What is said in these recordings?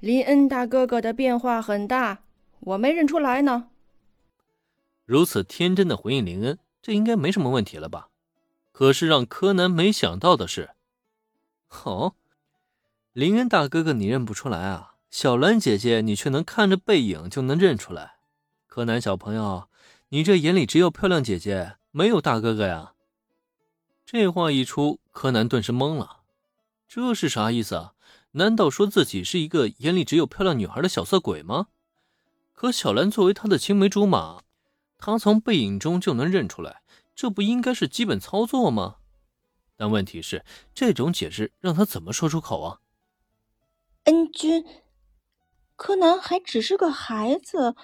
林恩大哥哥的变化很大，我没认出来呢。如此天真的回应林恩，这应该没什么问题了吧？可是让柯南没想到的是，哦，林恩大哥哥你认不出来啊？小兰姐姐你却能看着背影就能认出来。柯南小朋友，你这眼里只有漂亮姐姐，没有大哥哥呀？这话一出，柯南顿时懵了，这是啥意思啊？难道说自己是一个眼里只有漂亮女孩的小色鬼吗？可小兰作为他的青梅竹马，他从背影中就能认出来，这不应该是基本操作吗？但问题是，这种解释让他怎么说出口啊？恩君，柯南还只是个孩子。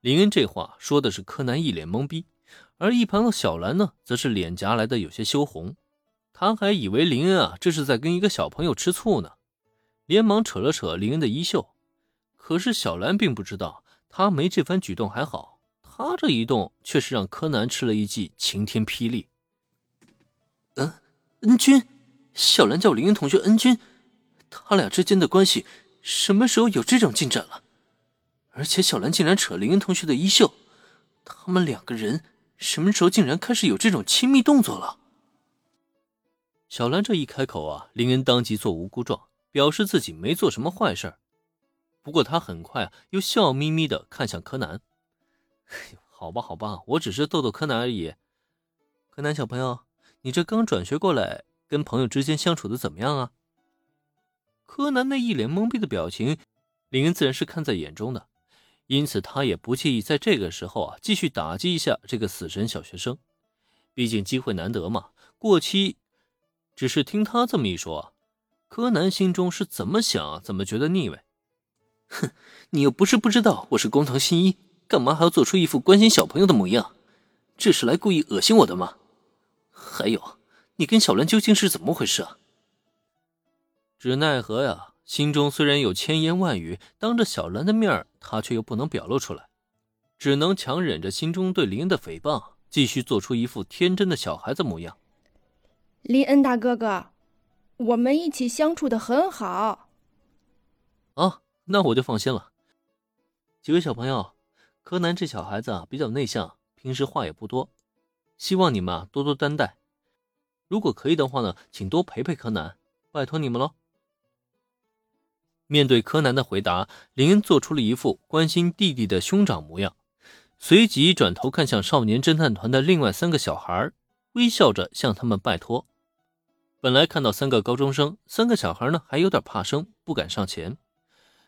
林恩这话说的是柯南一脸懵逼，而一旁的小兰呢，则是脸颊来的有些羞红。他还以为林恩啊，这是在跟一个小朋友吃醋呢，连忙扯了扯林恩的衣袖。可是小兰并不知道，他没这番举动还好，他这一动却是让柯南吃了一记晴天霹雳。嗯，恩君，小兰叫林恩同学恩君，他俩之间的关系什么时候有这种进展了？而且小兰竟然扯林恩同学的衣袖，他们两个人什么时候竟然开始有这种亲密动作了？小兰这一开口啊，林恩当即做无辜状，表示自己没做什么坏事。不过他很快，又笑眯眯的看向柯南：“好吧，好吧，我只是逗逗柯南而已。柯南小朋友，你这刚转学过来，跟朋友之间相处的怎么样啊？”柯南那一脸懵逼的表情，林恩自然是看在眼中的，因此他也不介意在这个时候啊，继续打击一下这个死神小学生。毕竟机会难得嘛，过期。只是听他这么一说，柯南心中是怎么想，怎么觉得腻味。哼，你又不是不知道我是工藤新一，干嘛还要做出一副关心小朋友的模样？这是来故意恶心我的吗？还有，你跟小兰究竟是怎么回事啊？只奈何呀，心中虽然有千言万语，当着小兰的面他却又不能表露出来，只能强忍着心中对林的诽谤，继续做出一副天真的小孩子模样。林恩大哥哥，我们一起相处的很好。啊，那我就放心了。几位小朋友，柯南这小孩子啊比较内向，平时话也不多，希望你们啊多多担待。如果可以的话呢，请多陪陪柯南，拜托你们喽。面对柯南的回答，林恩做出了一副关心弟弟的兄长模样，随即转头看向少年侦探团的另外三个小孩，微笑着向他们拜托。本来看到三个高中生，三个小孩呢，还有点怕生，不敢上前。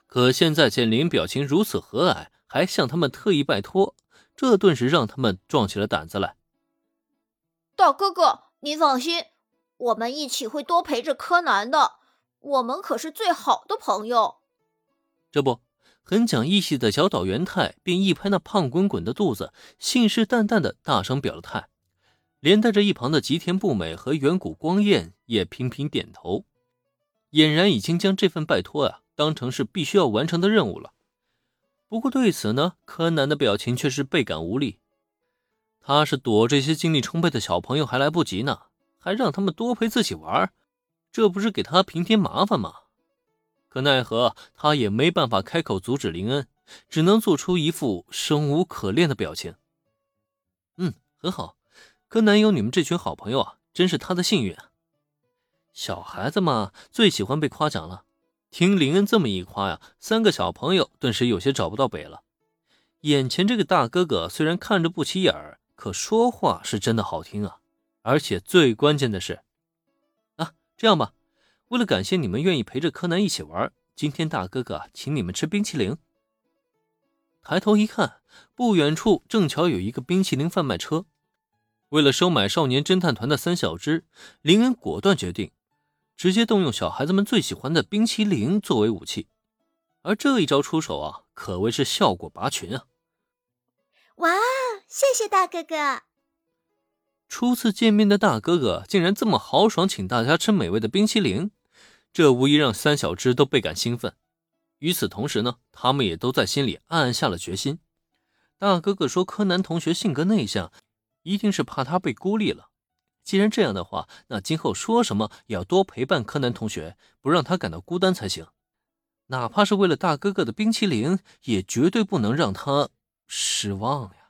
可现在见林表情如此和蔼，还向他们特意拜托，这顿时让他们壮起了胆子来。大哥哥，你放心，我们一起会多陪着柯南的。我们可是最好的朋友。这不，很讲义气的小岛元太便一拍那胖滚滚的肚子，信誓旦旦的大声表了态。连带着一旁的吉田不美和远古光彦也频频点头，俨然已经将这份拜托啊当成是必须要完成的任务了。不过对此呢，柯南的表情却是倍感无力。他是躲这些精力充沛的小朋友还来不及呢，还让他们多陪自己玩，这不是给他平添麻烦吗？可奈何他也没办法开口阻止林恩，只能做出一副生无可恋的表情。嗯，很好。柯南有你们这群好朋友啊，真是他的幸运啊！小孩子嘛，最喜欢被夸奖了。听林恩这么一夸呀，三个小朋友顿时有些找不到北了。眼前这个大哥哥虽然看着不起眼儿，可说话是真的好听啊！而且最关键的是，啊，这样吧，为了感谢你们愿意陪着柯南一起玩，今天大哥哥请你们吃冰淇淋。抬头一看，不远处正巧有一个冰淇淋贩卖车。为了收买少年侦探团的三小只，林恩果断决定，直接动用小孩子们最喜欢的冰淇淋作为武器。而这一招出手啊，可谓是效果拔群啊！哇，谢谢大哥哥！初次见面的大哥哥竟然这么豪爽，请大家吃美味的冰淇淋，这无疑让三小只都倍感兴奋。与此同时呢，他们也都在心里暗暗下了决心。大哥哥说：“柯南同学性格内向。”一定是怕他被孤立了。既然这样的话，那今后说什么也要多陪伴柯南同学，不让他感到孤单才行。哪怕是为了大哥哥的冰淇淋，也绝对不能让他失望呀。